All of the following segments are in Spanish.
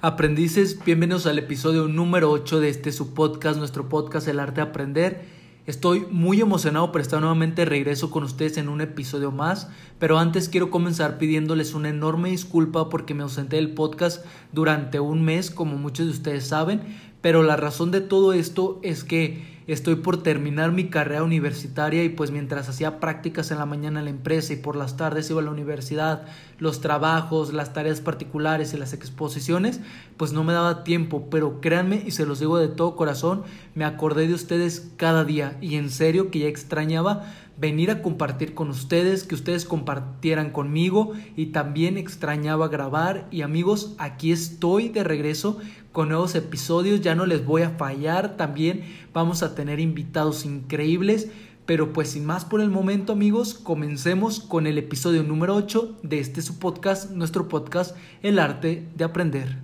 Aprendices, bienvenidos al episodio número 8 de este su podcast, nuestro podcast El Arte de Aprender. Estoy muy emocionado por estar nuevamente regreso con ustedes en un episodio más, pero antes quiero comenzar pidiéndoles una enorme disculpa porque me ausenté del podcast durante un mes, como muchos de ustedes saben, pero la razón de todo esto es que estoy por terminar mi carrera universitaria y pues mientras hacía prácticas en la mañana en la empresa y por las tardes iba a la universidad, los trabajos, las tareas particulares y las exposiciones, pues no me daba tiempo, pero créanme y se los digo de todo corazón, me acordé de ustedes cada día. Y en serio que ya extrañaba venir a compartir con ustedes, que ustedes compartieran conmigo. Y también extrañaba grabar. Y amigos, aquí estoy de regreso con nuevos episodios, ya no les voy a fallar, también vamos a tener invitados increíbles, pero pues sin más por el momento amigos, comencemos con el episodio número 8 de este su podcast, nuestro podcast El arte de aprender.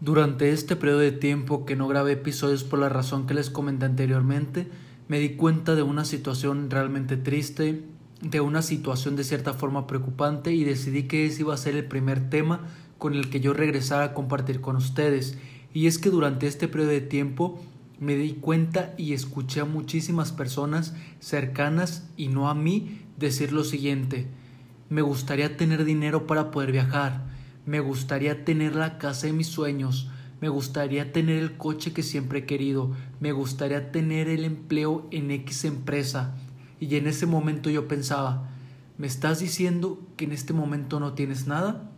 Durante este periodo de tiempo que no grabé episodios por la razón que les comenté anteriormente, me di cuenta de una situación realmente triste, de una situación de cierta forma preocupante y decidí que ese iba a ser el primer tema con el que yo regresara a compartir con ustedes. Y es que durante este periodo de tiempo me di cuenta y escuché a muchísimas personas cercanas y no a mí decir lo siguiente, me gustaría tener dinero para poder viajar, me gustaría tener la casa de mis sueños, me gustaría tener el coche que siempre he querido, me gustaría tener el empleo en X empresa. Y en ese momento yo pensaba, ¿me estás diciendo que en este momento no tienes nada?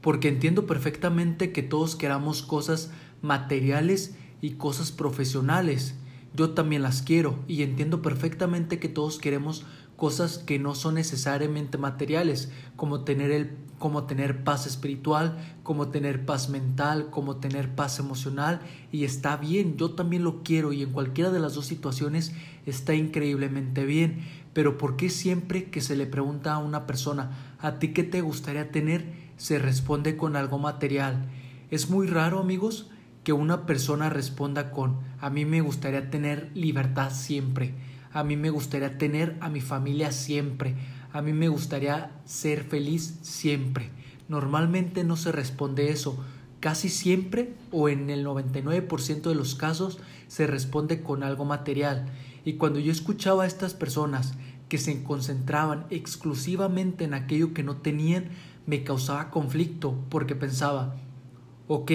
Porque entiendo perfectamente que todos queramos cosas materiales y cosas profesionales. Yo también las quiero y entiendo perfectamente que todos queremos cosas que no son necesariamente materiales, como tener, el, como tener paz espiritual, como tener paz mental, como tener paz emocional, y está bien, yo también lo quiero y en cualquiera de las dos situaciones está increíblemente bien, pero ¿por qué siempre que se le pregunta a una persona, ¿a ti qué te gustaría tener? se responde con algo material. Es muy raro, amigos, que una persona responda con, a mí me gustaría tener libertad siempre a mí me gustaría tener a mi familia siempre, a mí me gustaría ser feliz siempre. Normalmente no se responde eso, casi siempre o en el 99% de los casos se responde con algo material. Y cuando yo escuchaba a estas personas que se concentraban exclusivamente en aquello que no tenían, me causaba conflicto porque pensaba, ok,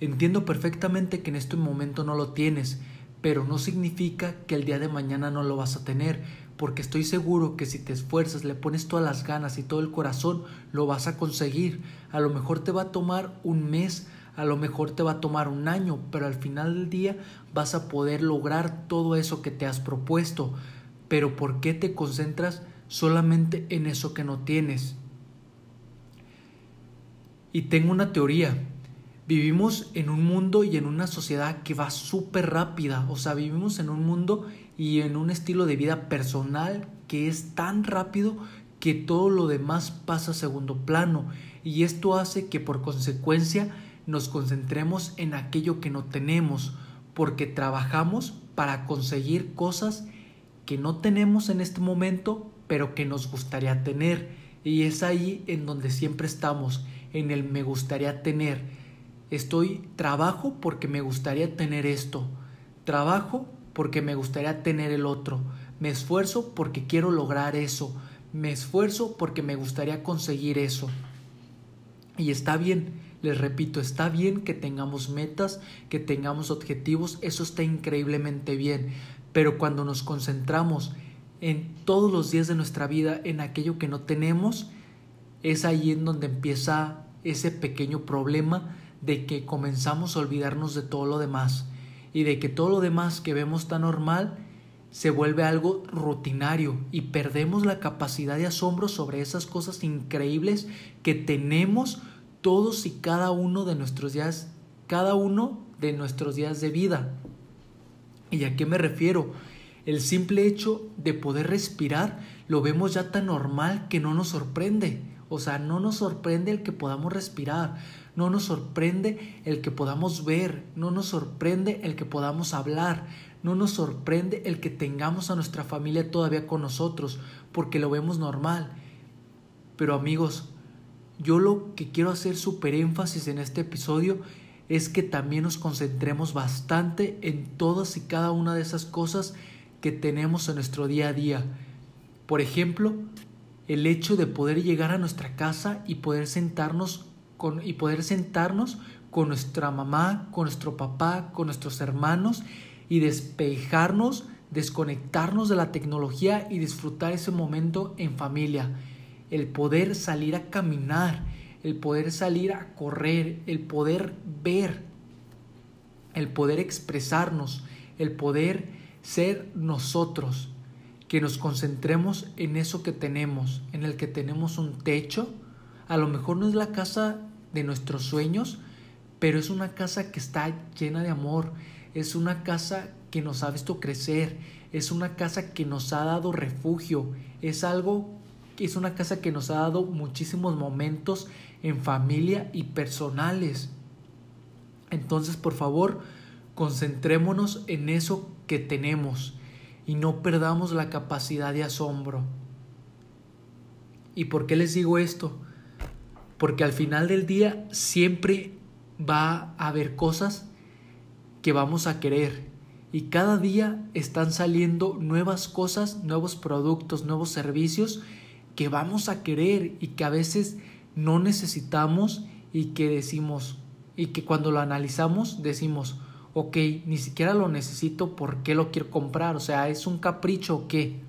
entiendo perfectamente que en este momento no lo tienes, pero no significa que el día de mañana no lo vas a tener, porque estoy seguro que si te esfuerzas, le pones todas las ganas y todo el corazón, lo vas a conseguir. A lo mejor te va a tomar un mes, a lo mejor te va a tomar un año, pero al final del día vas a poder lograr todo eso que te has propuesto. Pero ¿por qué te concentras solamente en eso que no tienes? Y tengo una teoría Vivimos en un mundo y en una sociedad que va súper rápida, o sea, vivimos en un mundo y en un estilo de vida personal que es tan rápido que todo lo demás pasa a segundo plano. Y esto hace que por consecuencia nos concentremos en aquello que no tenemos porque trabajamos para conseguir cosas que no tenemos en este momento pero que nos gustaría tener. Y es ahí en donde siempre estamos en el me gustaría tener Estoy trabajo porque me gustaría tener esto. Trabajo porque me gustaría tener el otro. Me esfuerzo porque quiero lograr eso. Me esfuerzo porque me gustaría conseguir eso. Y está bien, les repito, está bien que tengamos metas, que tengamos objetivos, eso está increíblemente bien. Pero cuando nos concentramos en todos los días de nuestra vida en aquello que no tenemos, es ahí en donde empieza ese pequeño problema de que comenzamos a olvidarnos de todo lo demás y de que todo lo demás que vemos tan normal se vuelve algo rutinario y perdemos la capacidad de asombro sobre esas cosas increíbles que tenemos todos y cada uno de nuestros días, cada uno de nuestros días de vida. ¿Y a qué me refiero? El simple hecho de poder respirar lo vemos ya tan normal que no nos sorprende. O sea, no nos sorprende el que podamos respirar, no nos sorprende el que podamos ver, no nos sorprende el que podamos hablar, no nos sorprende el que tengamos a nuestra familia todavía con nosotros, porque lo vemos normal. Pero amigos, yo lo que quiero hacer súper énfasis en este episodio es que también nos concentremos bastante en todas y cada una de esas cosas que tenemos en nuestro día a día. Por ejemplo, el hecho de poder llegar a nuestra casa y poder sentarnos y poder sentarnos con nuestra mamá, con nuestro papá, con nuestros hermanos y despejarnos, desconectarnos de la tecnología y disfrutar ese momento en familia. El poder salir a caminar, el poder salir a correr, el poder ver, el poder expresarnos, el poder ser nosotros, que nos concentremos en eso que tenemos, en el que tenemos un techo, a lo mejor no es la casa de nuestros sueños, pero es una casa que está llena de amor, es una casa que nos ha visto crecer, es una casa que nos ha dado refugio, es algo es una casa que nos ha dado muchísimos momentos en familia y personales. Entonces, por favor, concentrémonos en eso que tenemos y no perdamos la capacidad de asombro. ¿Y por qué les digo esto? Porque al final del día siempre va a haber cosas que vamos a querer. Y cada día están saliendo nuevas cosas, nuevos productos, nuevos servicios que vamos a querer y que a veces no necesitamos y que decimos, y que cuando lo analizamos decimos, ok, ni siquiera lo necesito, ¿por qué lo quiero comprar? O sea, ¿es un capricho o qué?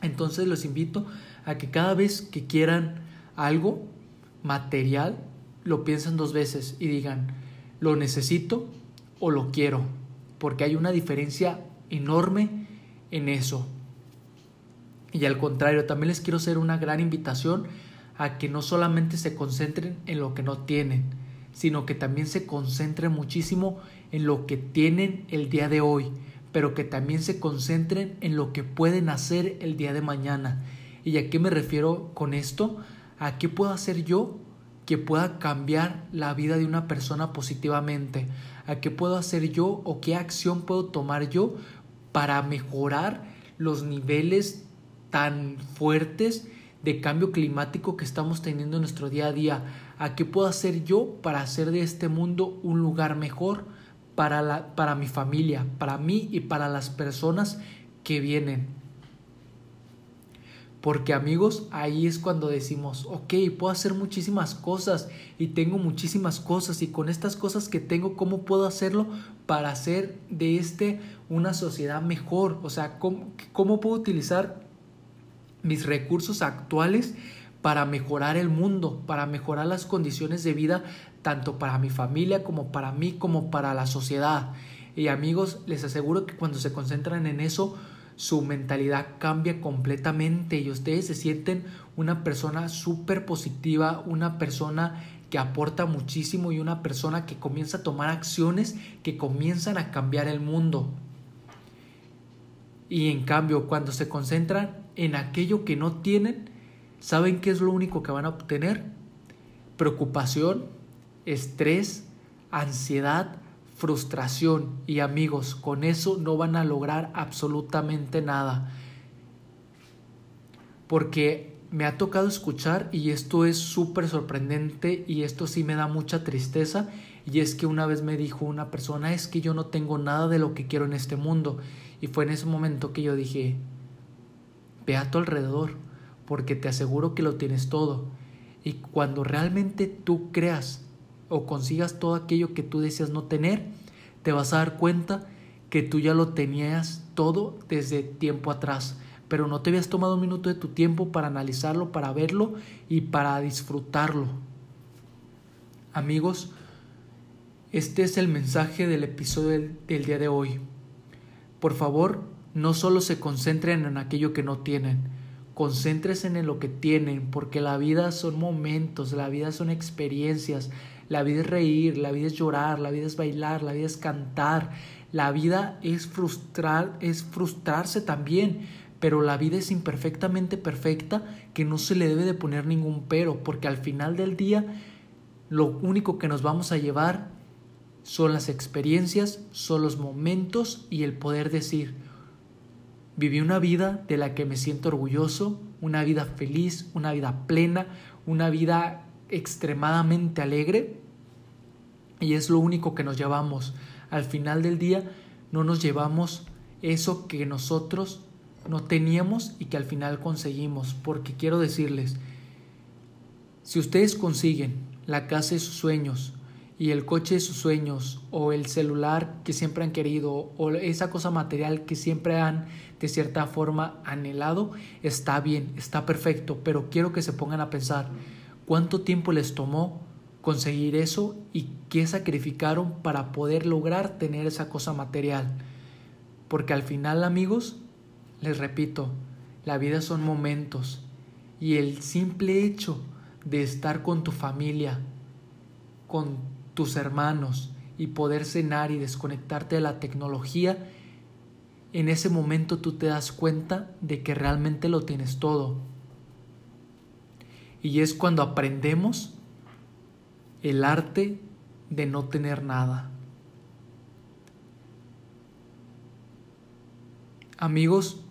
Entonces los invito a que cada vez que quieran algo material, lo piensen dos veces y digan, ¿lo necesito o lo quiero, porque hay una diferencia enorme en eso. Y al contrario, también les quiero hacer una gran invitación a que no solamente se concentren en lo que no tienen, sino que también se concentren muchísimo en lo que tienen el día de hoy, pero que también se concentren en lo que pueden hacer el día de mañana. ¿Y a qué me refiero con esto? ¿A qué puedo hacer yo que pueda cambiar la vida de una persona positivamente? ¿A qué puedo hacer yo o qué acción puedo tomar yo para mejorar los niveles tan fuertes de cambio climático que estamos teniendo en nuestro día a día? ¿A qué puedo hacer yo para hacer de este mundo un lugar mejor para, la, para mi familia, para mí y para las personas que vienen? Porque amigos, ahí es cuando decimos, ok, puedo hacer muchísimas cosas y tengo muchísimas cosas y con estas cosas que tengo, ¿cómo puedo hacerlo para hacer de este una sociedad mejor? O sea, ¿cómo, cómo puedo utilizar mis recursos actuales para mejorar el mundo, para mejorar las condiciones de vida tanto para mi familia como para mí como para la sociedad. Y amigos, les aseguro que cuando se concentran en eso, su mentalidad cambia completamente y ustedes se sienten una persona súper positiva, una persona que aporta muchísimo y una persona que comienza a tomar acciones que comienzan a cambiar el mundo. Y en cambio, cuando se concentran en aquello que no tienen, ¿saben qué es lo único que van a obtener? Preocupación, estrés, ansiedad, frustración y amigos, con eso no van a lograr absolutamente nada. Porque me ha tocado escuchar y esto es súper sorprendente y esto sí me da mucha tristeza y es que una vez me dijo una persona es que yo no tengo nada de lo que quiero en este mundo y fue en ese momento que yo dije ve a tu alrededor porque te aseguro que lo tienes todo y cuando realmente tú creas o consigas todo aquello que tú deseas no tener, te vas a dar cuenta que tú ya lo tenías todo desde tiempo atrás, pero no te habías tomado un minuto de tu tiempo para analizarlo, para verlo y para disfrutarlo. Amigos, este es el mensaje del episodio del, día de hoy. Por favor, no solo se concentren en aquello que no tienen, concéntrense en lo que tienen, porque la vida son momentos, la vida son experiencias, la vida es reír, la vida es llorar, la vida es bailar, la vida es cantar, la vida es frustrar, es frustrarse también, pero la vida es imperfectamente perfecta que no se le debe de poner ningún pero, porque al final del día lo único que nos vamos a llevar son las experiencias, son los momentos y el poder decir, viví una vida de la que me siento orgulloso, una vida feliz, una vida plena, una vida extremadamente alegre y es lo único que nos llevamos. Al final del día no nos llevamos eso que nosotros no teníamos y que al final conseguimos, porque quiero decirles, si ustedes consiguen la casa de sus sueños y el coche de sus sueños o el celular que siempre han querido o esa cosa material que siempre han de cierta forma anhelado, está bien, está perfecto, pero quiero que se pongan a pensar cuánto tiempo les tomó conseguir eso y qué sacrificaron para poder lograr tener esa cosa material. Porque al final, amigos, les repito, la vida son momentos y el simple hecho de estar con tu familia, con tus hermanos y poder cenar y desconectarte de la tecnología, en ese momento tú te das cuenta de que realmente lo tienes todo. Y es cuando aprendemos el arte de no tener nada. Amigos,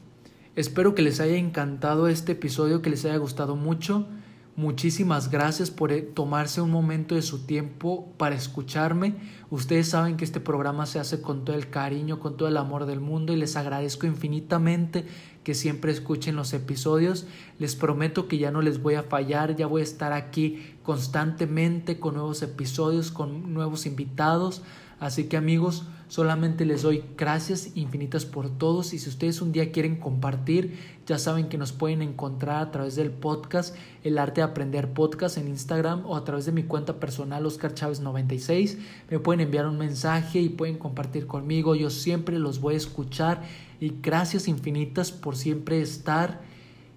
espero que les haya encantado este episodio, que les haya gustado mucho. Muchísimas gracias por eh, tomarse un momento de su tiempo para escucharme. Ustedes saben que este programa se hace con todo el cariño, con todo el amor del mundo y les agradezco infinitamente que siempre escuchen los episodios. Les prometo que ya no les voy a fallar, ya voy a estar aquí constantemente con nuevos episodios, con nuevos invitados. Así que amigos, Solamente les doy gracias infinitas por todos y si ustedes un día quieren compartir, ya saben que nos pueden encontrar a través del podcast El Arte de Aprender Podcast en Instagram o a través de mi cuenta personal Oscar Chávez 96. Me pueden enviar un mensaje y pueden compartir conmigo. Yo siempre los voy a escuchar y gracias infinitas por siempre estar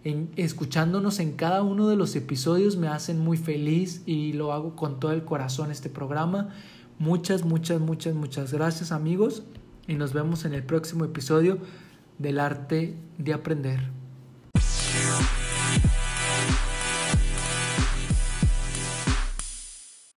en, escuchándonos en cada uno de los episodios. Me hacen muy feliz y lo hago con todo el corazón este programa. Muchas, muchas, muchas, muchas gracias amigos y nos vemos en el próximo episodio del arte de aprender.